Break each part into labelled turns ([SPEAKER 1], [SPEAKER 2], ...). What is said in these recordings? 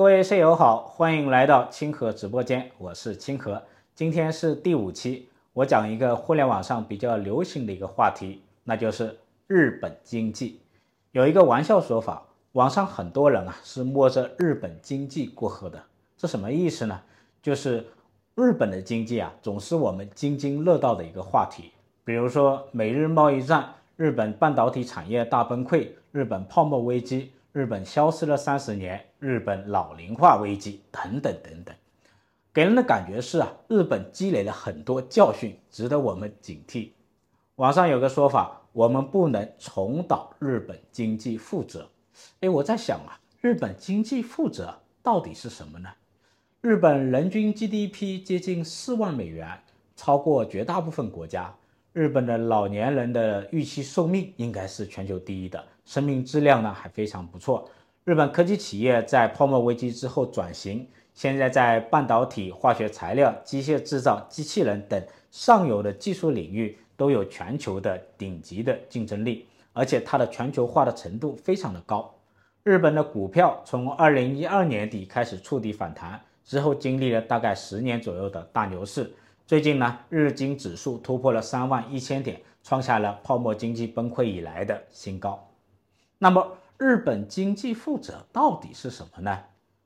[SPEAKER 1] 各位舍友好，欢迎来到清河直播间，我是清河。今天是第五期，我讲一个互联网上比较流行的一个话题，那就是日本经济。有一个玩笑说法，网上很多人啊是摸着日本经济过河的，这什么意思呢？就是日本的经济啊，总是我们津津乐道的一个话题。比如说美日贸易战、日本半导体产业大崩溃、日本泡沫危机。日本消失了三十年，日本老龄化危机等等等等，给人的感觉是啊，日本积累了很多教训，值得我们警惕。网上有个说法，我们不能重蹈日本经济覆辙。哎，我在想啊，日本经济覆辙到底是什么呢？日本人均 GDP 接近四万美元，超过绝大部分国家。日本的老年人的预期寿命应该是全球第一的。生命质量呢还非常不错。日本科技企业在泡沫危机之后转型，现在在半导体、化学材料、机械制造、机器人等上游的技术领域都有全球的顶级的竞争力，而且它的全球化的程度非常的高。日本的股票从二零一二年底开始触底反弹，之后经历了大概十年左右的大牛市，最近呢，日经指数突破了三万一千点，创下了泡沫经济崩溃以来的新高。那么日本经济负责到底是什么呢？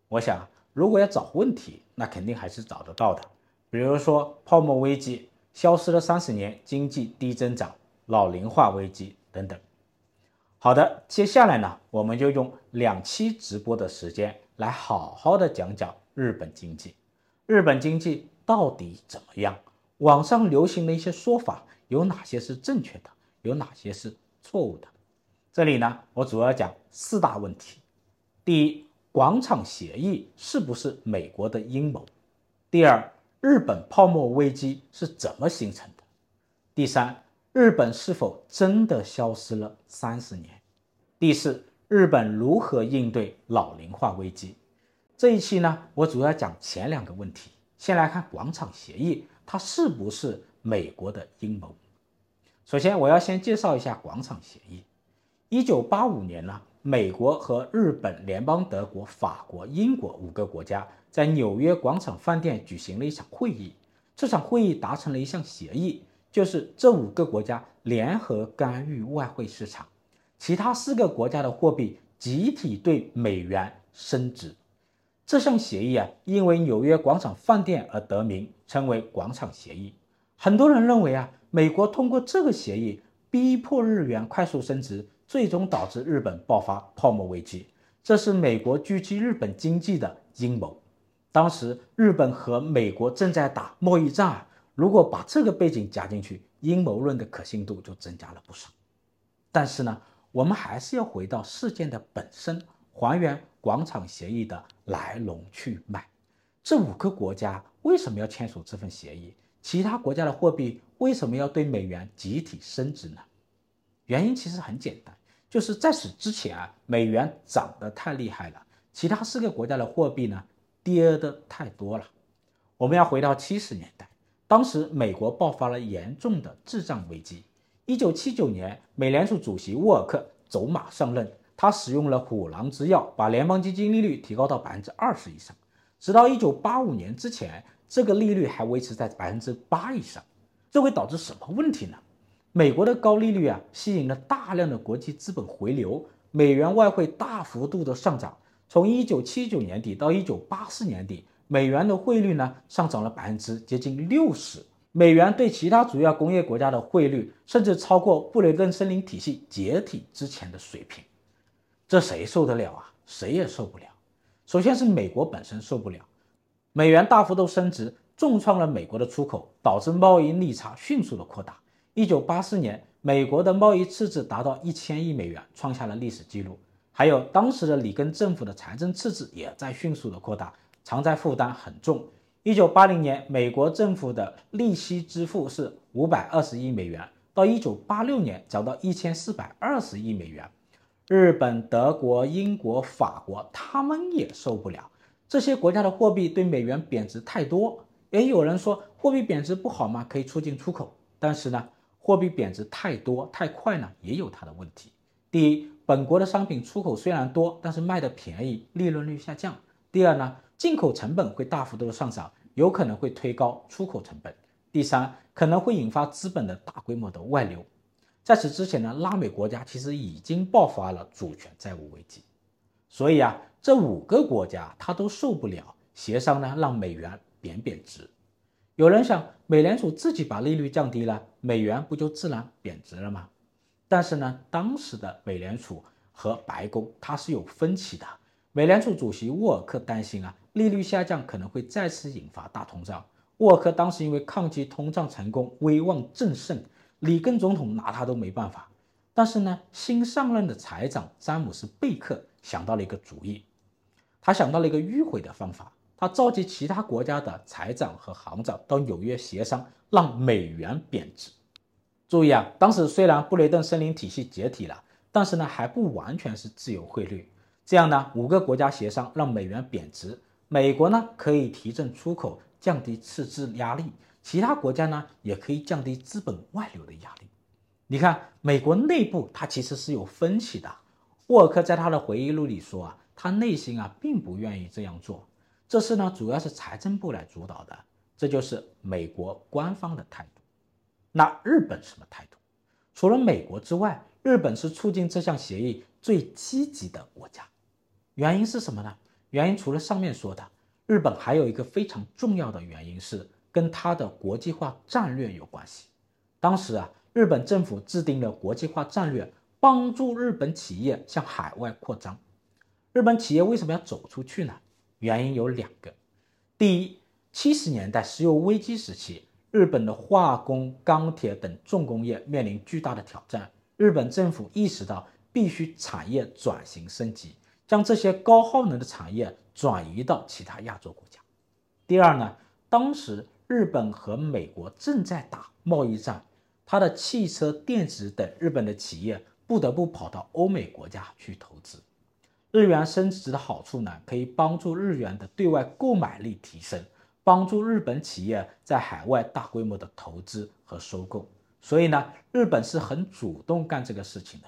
[SPEAKER 1] 我想，如果要找问题，那肯定还是找得到的。比如说泡沫危机，消失了三十年，经济低增长，老龄化危机等等。好的，接下来呢，我们就用两期直播的时间来好好的讲讲日本经济。日本经济到底怎么样？网上流行的一些说法有哪些是正确的？有哪些是错误的？这里呢，我主要讲四大问题。第一，广场协议是不是美国的阴谋？第二，日本泡沫危机是怎么形成的？第三，日本是否真的消失了三十年？第四，日本如何应对老龄化危机？这一期呢，我主要讲前两个问题。先来看广场协议，它是不是美国的阴谋？首先，我要先介绍一下广场协议。一九八五年呢，美国和日本联邦德国、法国、英国五个国家在纽约广场饭店举行了一场会议。这场会议达成了一项协议，就是这五个国家联合干预外汇市场，其他四个国家的货币集体对美元升值。这项协议啊，因为纽约广场饭店而得名，称为广场协议。很多人认为啊，美国通过这个协议逼迫日元快速升值。最终导致日本爆发泡沫危机，这是美国狙击日本经济的阴谋。当时日本和美国正在打贸易战，如果把这个背景加进去，阴谋论的可信度就增加了不少。但是呢，我们还是要回到事件的本身，还原广场协议的来龙去脉。这五个国家为什么要签署这份协议？其他国家的货币为什么要对美元集体升值呢？原因其实很简单，就是在此之前啊，美元涨得太厉害了，其他四个国家的货币呢跌得太多了。我们要回到七十年代，当时美国爆发了严重的滞胀危机。一九七九年，美联储主席沃尔克走马上任，他使用了虎狼之药，把联邦基金利率提高到百分之二十以上。直到一九八五年之前，这个利率还维持在百分之八以上。这会导致什么问题呢？美国的高利率啊，吸引了大量的国际资本回流，美元外汇大幅度的上涨。从一九七九年底到一九八四年底，美元的汇率呢上涨了百分之接近六十，美元对其他主要工业国家的汇率甚至超过布雷顿森林体系解体之前的水平。这谁受得了啊？谁也受不了。首先是美国本身受不了，美元大幅度升值，重创了美国的出口，导致贸易逆差迅速的扩大。一九八四年，美国的贸易赤字达到一千亿美元，创下了历史记录。还有当时的里根政府的财政赤字也在迅速的扩大，偿债负担很重。一九八零年，美国政府的利息支付是五百二十亿美元，到一九八六年涨到一千四百二十亿美元。日本、德国、英国、法国，他们也受不了，这些国家的货币对美元贬值太多。也有人说，货币贬值不好吗？可以促进出口，但是呢？货币贬值太多太快呢，也有它的问题。第一，本国的商品出口虽然多，但是卖的便宜，利润率下降，第二呢，进口成本会大幅度的上涨，有可能会推高出口成本。第三，可能会引发资本的大规模的外流。在此之前呢，拉美国家其实已经爆发了主权债务危机，所以啊，这五个国家它都受不了协商呢，让美元贬贬值。有人想，美联储自己把利率降低了，美元不就自然贬值了吗？但是呢，当时的美联储和白宫它是有分歧的。美联储主席沃尔克担心啊，利率下降可能会再次引发大通胀。沃尔克当时因为抗击通胀成功，威望正盛。里根总统拿他都没办法，但是呢，新上任的财长詹姆斯贝克想到了一个主意，他想到了一个迂回的方法，他召集其他国家的财长和行长到纽约协商，让美元贬值。注意啊，当时虽然布雷顿森林体系解体了，但是呢，还不完全是自由汇率。这样呢，五个国家协商让美元贬值，美国呢可以提振出口，降低赤字压力。其他国家呢，也可以降低资本外流的压力。你看，美国内部它其实是有分歧的。沃尔克在他的回忆录里说啊，他内心啊并不愿意这样做。这事呢，主要是财政部来主导的，这就是美国官方的态度。那日本什么态度？除了美国之外，日本是促进这项协议最积极的国家。原因是什么呢？原因除了上面说的，日本还有一个非常重要的原因是。跟它的国际化战略有关系。当时啊，日本政府制定了国际化战略，帮助日本企业向海外扩张。日本企业为什么要走出去呢？原因有两个。第一，七十年代石油危机时期，日本的化工、钢铁等重工业面临巨大的挑战，日本政府意识到必须产业转型升级，将这些高耗能的产业转移到其他亚洲国家。第二呢，当时。日本和美国正在打贸易战，它的汽车、电子等日本的企业不得不跑到欧美国家去投资。日元升值的好处呢，可以帮助日元的对外购买力提升，帮助日本企业在海外大规模的投资和收购。所以呢，日本是很主动干这个事情的。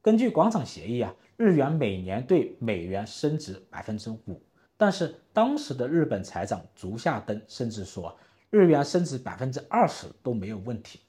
[SPEAKER 1] 根据广场协议啊，日元每年对美元升值百分之五，但是当时的日本财长竹下登甚至说。日元升值百分之二十都没有问题，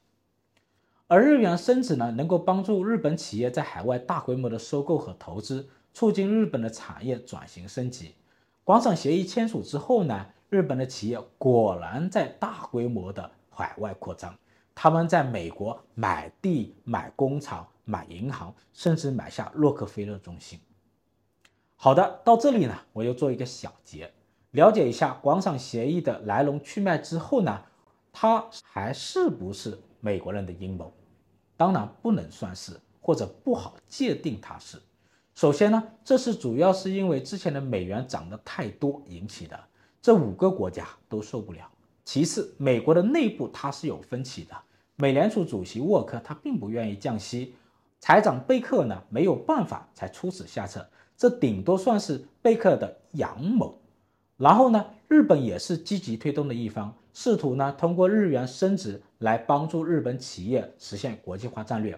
[SPEAKER 1] 而日元升值呢，能够帮助日本企业在海外大规模的收购和投资，促进日本的产业转型升级。广场协议签署之后呢，日本的企业果然在大规模的海外扩张，他们在美国买地、买工厂、买银行，甚至买下洛克菲勒中心。好的，到这里呢，我又做一个小结。了解一下广场协议的来龙去脉之后呢，它还是不是美国人的阴谋？当然不能算是，或者不好界定它是。首先呢，这是主要是因为之前的美元涨得太多引起的，这五个国家都受不了。其次，美国的内部它是有分歧的，美联储主席沃克他并不愿意降息，财长贝克呢没有办法才出此下策，这顶多算是贝克的阳谋。然后呢，日本也是积极推动的一方，试图呢通过日元升值来帮助日本企业实现国际化战略。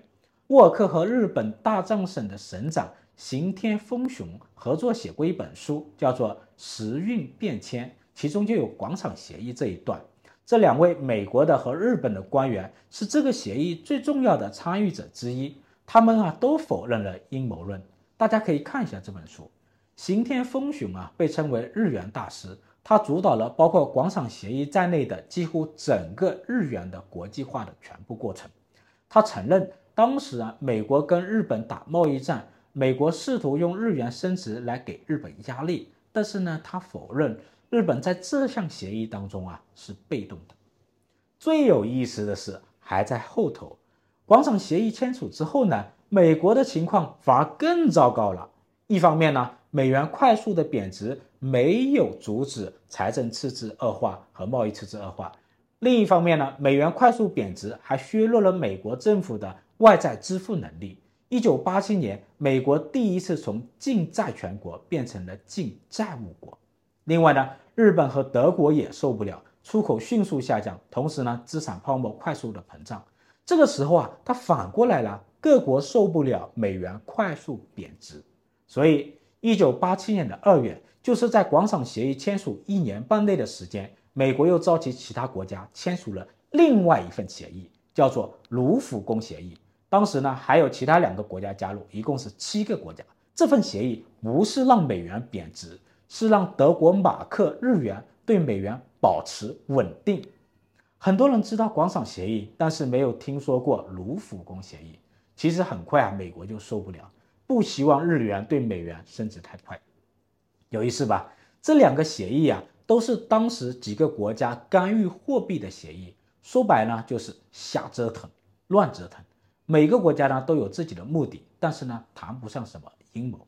[SPEAKER 1] 沃克和日本大藏省的省长刑天丰雄合作写过一本书，叫做《时运变迁》，其中就有广场协议这一段。这两位美国的和日本的官员是这个协议最重要的参与者之一，他们啊都否认了阴谋论。大家可以看一下这本书。刑天丰雄啊，被称为日元大师，他主导了包括广场协议在内的几乎整个日元的国际化的全部过程。他承认，当时啊，美国跟日本打贸易战，美国试图用日元升值来给日本压力，但是呢，他否认日本在这项协议当中啊是被动的。最有意思的是还在后头，广场协议签署之后呢，美国的情况反而更糟糕了。一方面呢，美元快速的贬值没有阻止财政赤字恶化和贸易赤字恶化；另一方面呢，美元快速贬值还削弱了美国政府的外债支付能力。一九八七年，美国第一次从净债权国变成了净债务国。另外呢，日本和德国也受不了，出口迅速下降，同时呢，资产泡沫快速的膨胀。这个时候啊，它反过来了，各国受不了美元快速贬值。所以，一九八七年的二月，就是在广场协议签署一年半内的时间，美国又召集其他国家签署了另外一份协议，叫做卢浮宫协议。当时呢，还有其他两个国家加入，一共是七个国家。这份协议不是让美元贬值，是让德国马克、日元对美元保持稳定。很多人知道广场协议，但是没有听说过卢浮宫协议。其实很快啊，美国就受不了，不希望日元对美元升值太快。有意思吧？这两个协议啊，都是当时几个国家干预货币的协议。说白了就是瞎折腾、乱折腾。每个国家呢都有自己的目的，但是呢谈不上什么阴谋。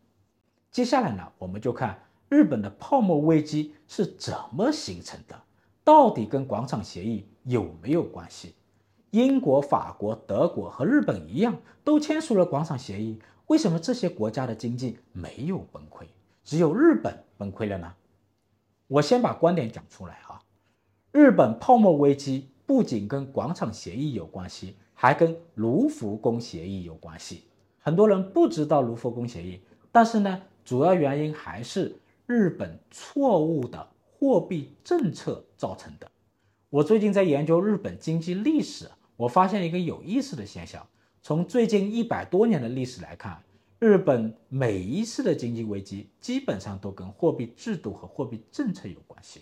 [SPEAKER 1] 接下来呢，我们就看日本的泡沫危机是怎么形成的，到底跟广场协议有没有关系？英国、法国、德国和日本一样，都签署了广场协议，为什么这些国家的经济没有崩溃？只有日本崩溃了呢？我先把观点讲出来啊。日本泡沫危机不仅跟广场协议有关系，还跟卢浮宫协议有关系。很多人不知道卢浮宫协议，但是呢，主要原因还是日本错误的货币政策造成的。我最近在研究日本经济历史，我发现一个有意思的现象：从最近一百多年的历史来看。日本每一次的经济危机基本上都跟货币制度和货币政策有关系。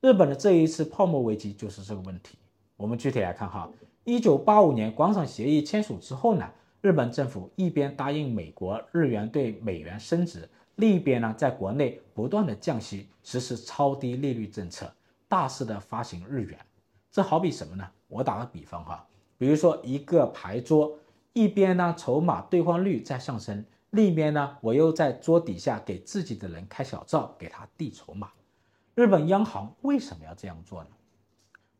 [SPEAKER 1] 日本的这一次泡沫危机就是这个问题。我们具体来看哈，一九八五年广场协议签署之后呢，日本政府一边答应美国日元对美元升值，另一边呢在国内不断的降息，实施超低利率政策，大肆的发行日元。这好比什么呢？我打个比方哈，比如说一个牌桌，一边呢筹码兑换率在上升。另一边呢，我又在桌底下给自己的人开小灶，给他递筹码。日本央行为什么要这样做呢？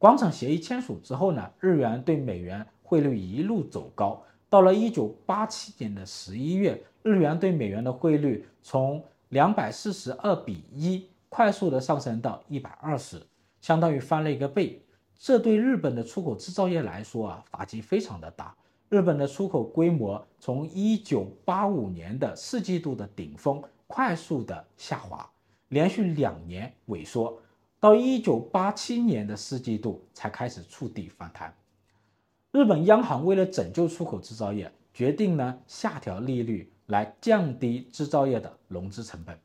[SPEAKER 1] 广场协议签署之后呢，日元对美元汇率一路走高，到了一九八七年的十一月，日元对美元的汇率从两百四十二比一快速的上升到一百二十，相当于翻了一个倍。这对日本的出口制造业来说啊，打击非常的大。日本的出口规模从一九八五年的四季度的顶峰快速的下滑，连续两年萎缩，到一九八七年的四季度才开始触底反弹。日本央行为了拯救出口制造业，决定呢下调利率来降低制造业的融资成本。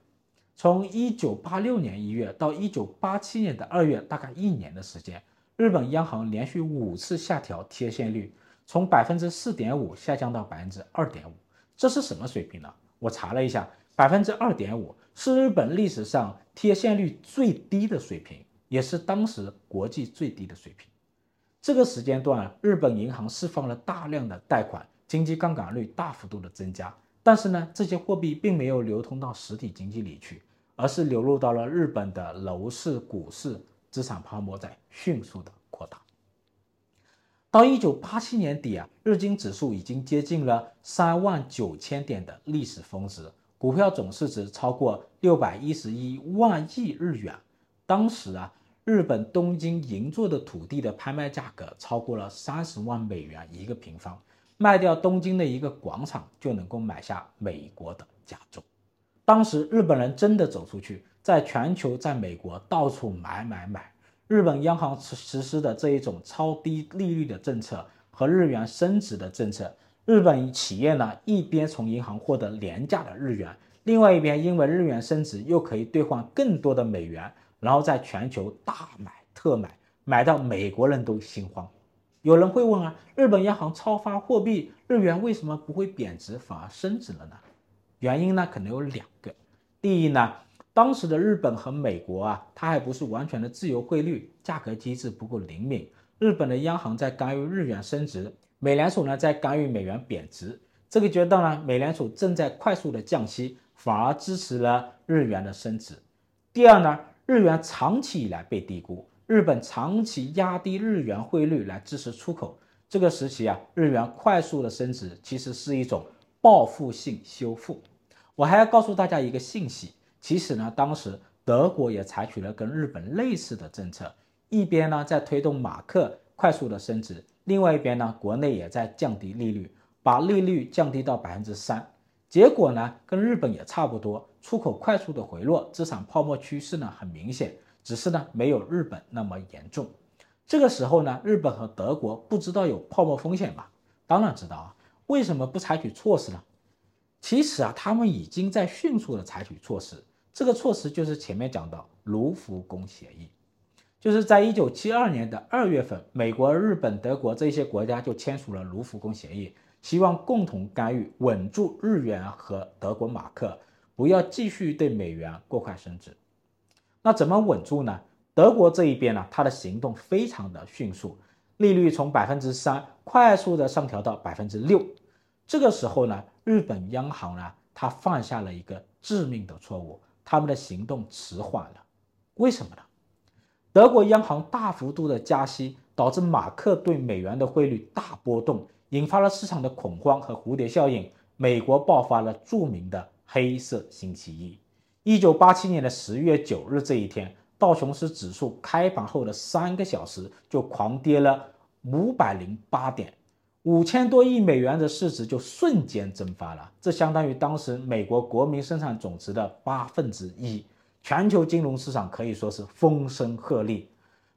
[SPEAKER 1] 从一九八六年一月到一九八七年的二月，大概一年的时间，日本央行连续五次下调贴现率。从百分之四点五下降到百分之二点五，这是什么水平呢？我查了一下，百分之二点五是日本历史上贴现率最低的水平，也是当时国际最低的水平。这个时间段，日本银行释放了大量的贷款，经济杠杆率大幅度的增加。但是呢，这些货币并没有流通到实体经济里去，而是流入到了日本的楼市、股市，资产泡沫在迅速的扩大。到一九八七年底啊，日经指数已经接近了三万九千点的历史峰值，股票总市值超过六百一十一万亿日元。当时啊，日本东京银座的土地的拍卖价格超过了三十万美元一个平方，卖掉东京的一个广场就能够买下美国的加州。当时日本人真的走出去，在全球、在美国到处买买买。日本央行实施的这一种超低利率的政策和日元升值的政策，日本企业呢一边从银行获得廉价的日元，另外一边因为日元升值又可以兑换更多的美元，然后在全球大买特买，买到美国人都心慌。有人会问啊，日本央行超发货币，日元为什么不会贬值反而升值了呢？原因呢可能有两个，第一呢。当时的日本和美国啊，它还不是完全的自由汇率，价格机制不够灵敏。日本的央行在干预日元升值，美联储呢在干预美元贬值。这个阶段呢，美联储正在快速的降息，反而支持了日元的升值。第二呢，日元长期以来被低估，日本长期压低日元汇率来支持出口。这个时期啊，日元快速的升值其实是一种报复性修复。我还要告诉大家一个信息。其实呢，当时德国也采取了跟日本类似的政策，一边呢在推动马克快速的升值，另外一边呢国内也在降低利率，把利率降低到百分之三。结果呢跟日本也差不多，出口快速的回落，资产泡沫趋势呢很明显，只是呢没有日本那么严重。这个时候呢，日本和德国不知道有泡沫风险吧？当然知道啊，为什么不采取措施呢？其实啊，他们已经在迅速的采取措施。这个措施就是前面讲的卢浮宫协议，就是在一九七二年的二月份，美国、日本、德国这些国家就签署了卢浮宫协议，希望共同干预，稳住日元和德国马克，不要继续对美元过快升值。那怎么稳住呢？德国这一边呢，它的行动非常的迅速，利率从百分之三快速的上调到百分之六。这个时候呢，日本央行呢，它犯下了一个致命的错误，他们的行动迟缓了。为什么呢？德国央行大幅度的加息，导致马克对美元的汇率大波动，引发了市场的恐慌和蝴蝶效应。美国爆发了著名的黑色星期一，一九八七年的十月九日这一天。道琼斯指数开盘后的三个小时就狂跌了五百零八点，五千多亿美元的市值就瞬间蒸发了，这相当于当时美国国民生产总值的八分之一。全球金融市场可以说是风声鹤唳。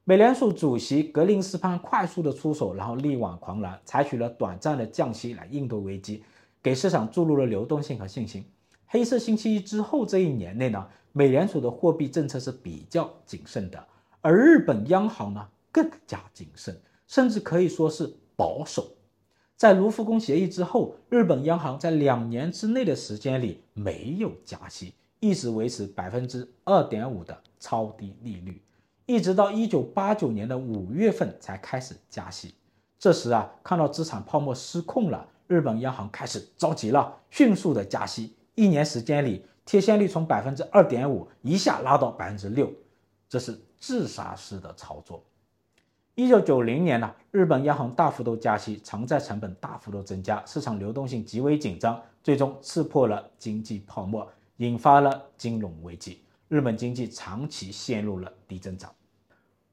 [SPEAKER 1] 美联储主席格林斯潘快速的出手，然后力挽狂澜，采取了短暂的降息来应对危机，给市场注入了流动性和信心。黑色星期一之后这一年内呢，美联储的货币政策是比较谨慎的，而日本央行呢更加谨慎，甚至可以说是保守。在卢浮宫协议之后，日本央行在两年之内的时间里没有加息，一直维持百分之二点五的超低利率，一直到一九八九年的五月份才开始加息。这时啊，看到资产泡沫失控了，日本央行开始着急了，迅速的加息，一年时间里。贴现率从百分之二点五一下拉到百分之六，这是自杀式的操作。一九九零年呢，日本央行大幅度加息，偿债成本大幅度增加，市场流动性极为紧张，最终刺破了经济泡沫，引发了金融危机。日本经济长期陷入了低增长。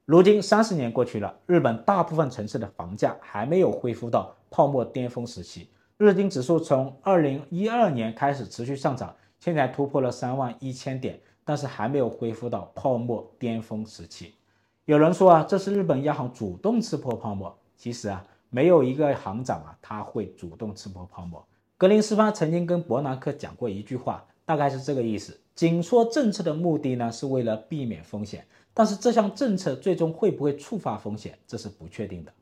[SPEAKER 1] 如今三十年过去了，日本大部分城市的房价还没有恢复到泡沫巅峰时期，日经指数从二零一二年开始持续上涨。现在突破了三万一千点，但是还没有恢复到泡沫巅峰时期。有人说啊，这是日本央行主动刺破泡沫。其实啊，没有一个行长啊，他会主动刺破泡沫。格林斯潘曾经跟伯南克讲过一句话，大概是这个意思：紧缩政策的目的呢，是为了避免风险，但是这项政策最终会不会触发风险，这是不确定的。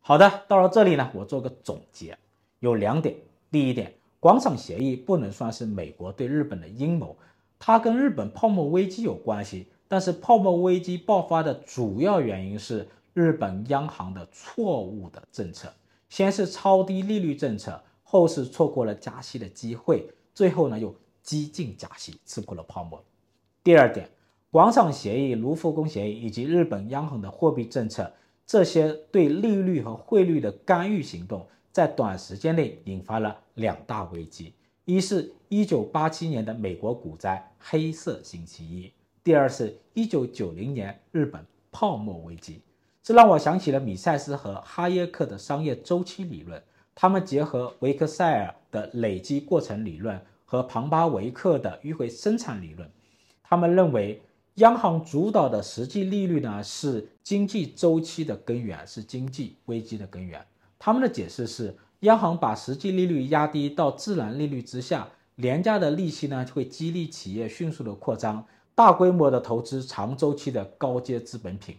[SPEAKER 1] 好的，到了这里呢，我做个总结，有两点。第一点。广场协议不能算是美国对日本的阴谋，它跟日本泡沫危机有关系。但是泡沫危机爆发的主要原因是日本央行的错误的政策，先是超低利率政策，后是错过了加息的机会，最后呢又激进加息，刺破了泡沫。第二点，广场协议、卢浮宫协议以及日本央行的货币政策，这些对利率和汇率的干预行动。在短时间内引发了两大危机，一是1987年的美国股灾黑色星期一，第二是1990年日本泡沫危机。这让我想起了米塞斯和哈耶克的商业周期理论，他们结合维克塞尔的累积过程理论和庞巴维克的迂回生产理论，他们认为央行主导的实际利率呢是经济周期的根源，是经济危机的根源。他们的解释是，央行把实际利率压低到自然利率之下，廉价的利息呢就会激励企业迅速的扩张，大规模的投资长周期的高阶资本品。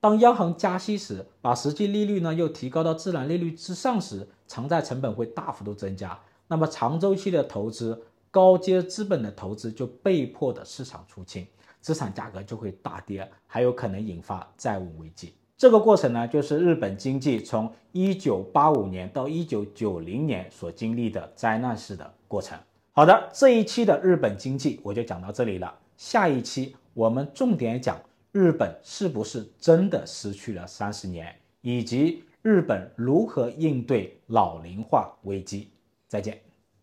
[SPEAKER 1] 当央行加息时，把实际利率呢又提高到自然利率之上时，偿债成本会大幅度增加，那么长周期的投资、高阶资本的投资就被迫的市场出清，资产价格就会大跌，还有可能引发债务危机。这个过程呢，就是日本经济从一九八五年到一九九零年所经历的灾难式的过程。好的，这一期的日本经济我就讲到这里了。下一期我们重点讲日本是不是真的失去了三十年，以及日本如何应对老龄化危机。再见。